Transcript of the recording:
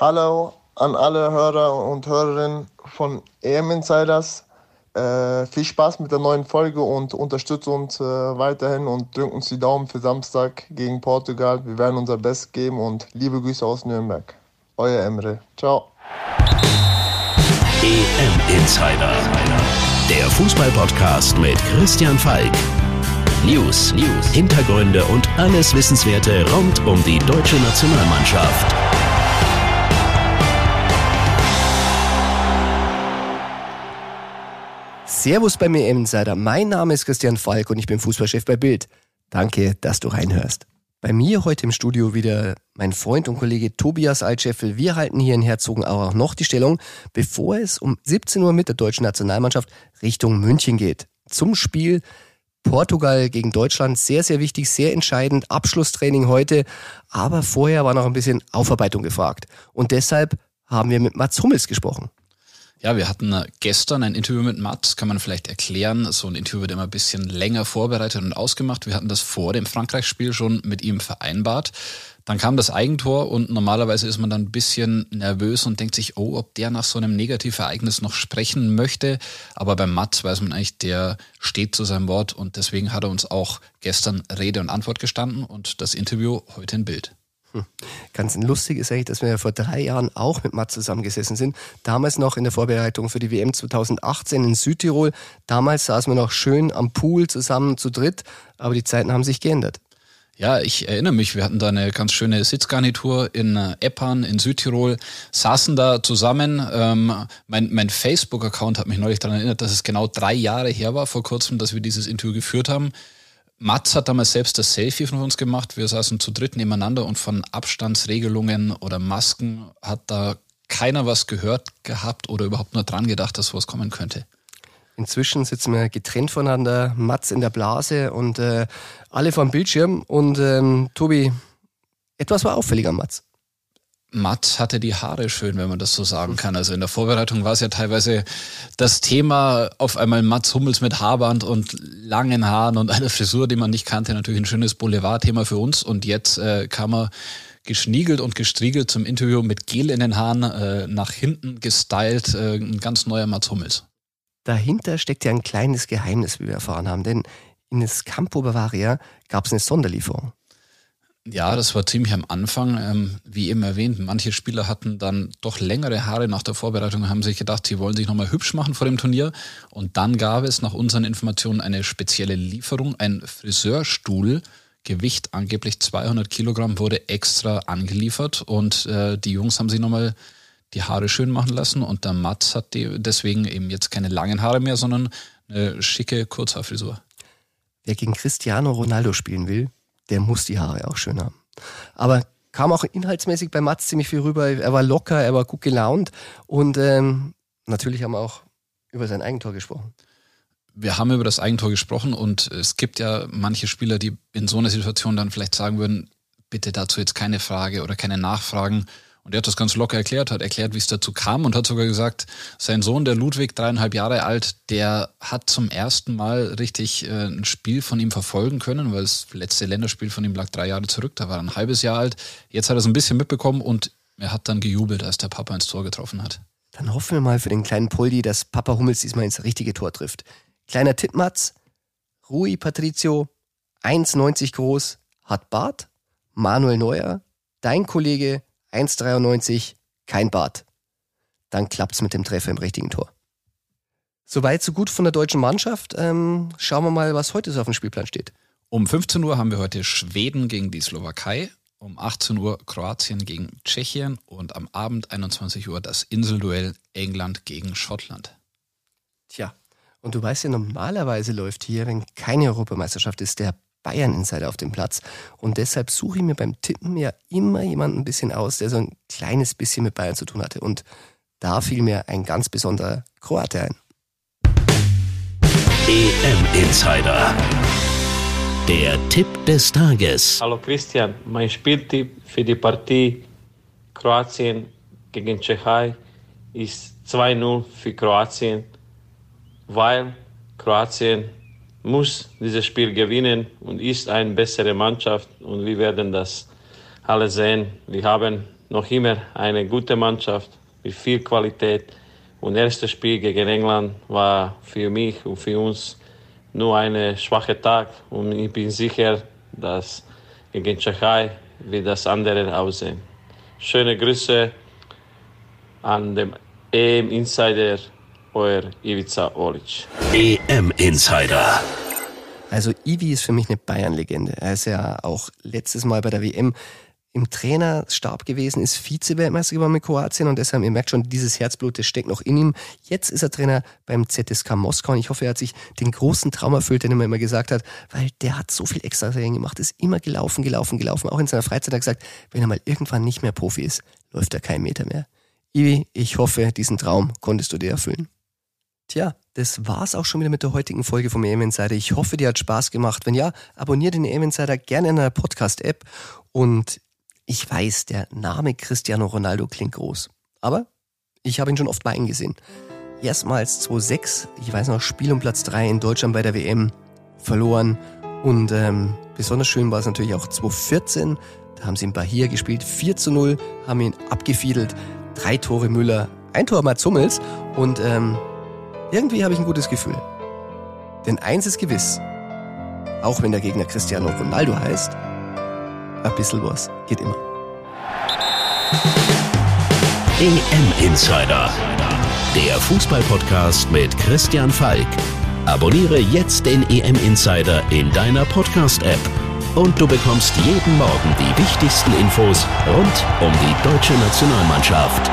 Hallo an alle Hörer und Hörerinnen von EM Insiders. Äh, viel Spaß mit der neuen Folge und unterstützt uns äh, weiterhin und drückt uns die Daumen für Samstag gegen Portugal. Wir werden unser Bestes geben und liebe Grüße aus Nürnberg. Euer Emre. Ciao. EM Insider. Der Fußballpodcast mit Christian Falk. News, News, Hintergründe und alles Wissenswerte rund um die deutsche Nationalmannschaft. Servus bei mir Insider. Mein Name ist Christian Falk und ich bin Fußballchef bei Bild. Danke, dass du reinhörst. Bei mir heute im Studio wieder mein Freund und Kollege Tobias Altscheffel. Wir halten hier in Herzogenaurach noch die Stellung, bevor es um 17 Uhr mit der deutschen Nationalmannschaft Richtung München geht. Zum Spiel Portugal gegen Deutschland. Sehr, sehr wichtig, sehr entscheidend. Abschlusstraining heute. Aber vorher war noch ein bisschen Aufarbeitung gefragt. Und deshalb haben wir mit Mats Hummels gesprochen. Ja, wir hatten äh, gestern ein Interview mit Mats, kann man vielleicht erklären. So ein Interview wird immer ein bisschen länger vorbereitet und ausgemacht. Wir hatten das vor dem Frankreich-Spiel schon mit ihm vereinbart. Dann kam das Eigentor und normalerweise ist man dann ein bisschen nervös und denkt sich, oh, ob der nach so einem Negativereignis noch sprechen möchte. Aber beim Mats weiß man eigentlich, der steht zu seinem Wort und deswegen hat er uns auch gestern Rede und Antwort gestanden und das Interview heute in Bild. Hm. Ganz lustig ist eigentlich, dass wir ja vor drei Jahren auch mit Matt zusammengesessen sind. Damals noch in der Vorbereitung für die WM 2018 in Südtirol. Damals saßen wir noch schön am Pool zusammen zu dritt, aber die Zeiten haben sich geändert. Ja, ich erinnere mich, wir hatten da eine ganz schöne Sitzgarnitur in äh, Eppan in Südtirol, saßen da zusammen. Ähm, mein mein Facebook-Account hat mich neulich daran erinnert, dass es genau drei Jahre her war, vor kurzem, dass wir dieses Interview geführt haben. Mats hat damals selbst das Selfie von uns gemacht. Wir saßen zu dritt nebeneinander und von Abstandsregelungen oder Masken hat da keiner was gehört gehabt oder überhaupt nur dran gedacht, dass sowas kommen könnte. Inzwischen sitzen wir getrennt voneinander, Mats in der Blase und äh, alle vor Bildschirm. Und ähm, Tobi, etwas war auffällig am Mats. Matt hatte die Haare schön, wenn man das so sagen kann. Also in der Vorbereitung war es ja teilweise das Thema auf einmal Mats Hummels mit Haarband und langen Haaren und einer Frisur, die man nicht kannte. Natürlich ein schönes Boulevardthema für uns. Und jetzt äh, kam er geschniegelt und gestriegelt zum Interview mit Gel in den Haaren, äh, nach hinten gestylt, äh, ein ganz neuer Mats Hummels. Dahinter steckt ja ein kleines Geheimnis, wie wir erfahren haben, denn in das Campo Bavaria gab es eine Sonderlieferung. Ja, das war ziemlich am Anfang. Ähm, wie eben erwähnt, manche Spieler hatten dann doch längere Haare nach der Vorbereitung, haben sich gedacht, sie wollen sich nochmal hübsch machen vor dem Turnier. Und dann gab es nach unseren Informationen eine spezielle Lieferung, ein Friseurstuhl. Gewicht angeblich 200 Kilogramm wurde extra angeliefert und äh, die Jungs haben sich nochmal die Haare schön machen lassen und der Mats hat deswegen eben jetzt keine langen Haare mehr, sondern eine schicke Kurzhaarfrisur. Wer gegen Cristiano Ronaldo spielen will, der muss die Haare auch schön haben. Aber kam auch inhaltsmäßig bei Mats ziemlich viel rüber. Er war locker, er war gut gelaunt und ähm, natürlich haben wir auch über sein Eigentor gesprochen. Wir haben über das Eigentor gesprochen und es gibt ja manche Spieler, die in so einer Situation dann vielleicht sagen würden, bitte dazu jetzt keine Frage oder keine Nachfragen und er hat das ganz locker erklärt, hat erklärt, wie es dazu kam und hat sogar gesagt, sein Sohn, der Ludwig, dreieinhalb Jahre alt, der hat zum ersten Mal richtig äh, ein Spiel von ihm verfolgen können, weil das letzte Länderspiel von ihm lag drei Jahre zurück, da war er ein halbes Jahr alt. Jetzt hat er es ein bisschen mitbekommen und er hat dann gejubelt, als der Papa ins Tor getroffen hat. Dann hoffen wir mal für den kleinen Poldi, dass Papa Hummels diesmal ins richtige Tor trifft. Kleiner Tippmatz, Rui Patricio, 1,90 groß, hat Bart, Manuel Neuer, dein Kollege 1,93, kein Bart. Dann klappt's mit dem Treffer im richtigen Tor. Soweit, so gut von der deutschen Mannschaft. Ähm, schauen wir mal, was heute so auf dem Spielplan steht. Um 15 Uhr haben wir heute Schweden gegen die Slowakei, um 18 Uhr Kroatien gegen Tschechien und am Abend 21 Uhr das Inselduell England gegen Schottland. Tja, und du weißt ja, normalerweise läuft hier, wenn keine Europameisterschaft ist, der Bayern-Insider auf dem Platz. Und deshalb suche ich mir beim Tippen ja immer jemanden ein bisschen aus, der so ein kleines bisschen mit Bayern zu tun hatte. Und da fiel mir ein ganz besonderer Kroate ein. EM-Insider. Der Tipp des Tages. Hallo Christian, mein Spieltipp für die Partie Kroatien gegen Tschechei ist 2-0 für Kroatien, weil Kroatien muss dieses Spiel gewinnen und ist eine bessere Mannschaft und wir werden das alle sehen. Wir haben noch immer eine gute Mannschaft mit viel Qualität. Und das erste Spiel gegen England war für mich und für uns nur ein schwacher Tag. Und ich bin sicher, dass gegen Tschechei wird das andere aussehen. Schöne Grüße an den EM-Insider, euer Ivica Olic. EM-Insider. Also Ivi ist für mich eine Bayern-Legende. Er ist ja auch letztes Mal bei der WM im Trainerstab gewesen, ist Vize-Weltmeister geworden mit Kroatien und deshalb, ihr merkt schon, dieses Herzblut, das steckt noch in ihm. Jetzt ist er Trainer beim ZSK Moskau und ich hoffe, er hat sich den großen Traum erfüllt, den er mir immer gesagt hat, weil der hat so viel extra Training gemacht, ist immer gelaufen, gelaufen, gelaufen. Auch in seiner Freizeit hat er gesagt, wenn er mal irgendwann nicht mehr Profi ist, läuft er keinen Meter mehr. Ivi, ich hoffe, diesen Traum konntest du dir erfüllen. Tja, das war's auch schon wieder mit der heutigen Folge vom EM Insider. Ich hoffe, dir hat Spaß gemacht. Wenn ja, abonniere den EM Insider gerne in der Podcast-App und ich weiß, der Name Cristiano Ronaldo klingt groß, aber ich habe ihn schon oft bei ihm gesehen. Erstmals 2006, ich weiß noch, Spiel um Platz 3 in Deutschland bei der WM verloren und ähm, besonders schön war es natürlich auch 2014, da haben sie in Bahia gespielt, 4 zu 0, haben ihn abgefiedelt, drei Tore Müller, ein Tor Mats Hummels und ähm, irgendwie habe ich ein gutes Gefühl. Denn eins ist gewiss, auch wenn der Gegner Cristiano Ronaldo heißt, ein bisschen was geht immer. EM Insider. Der Fußballpodcast mit Christian Falk. Abonniere jetzt den EM Insider in deiner Podcast-App. Und du bekommst jeden Morgen die wichtigsten Infos rund um die deutsche Nationalmannschaft.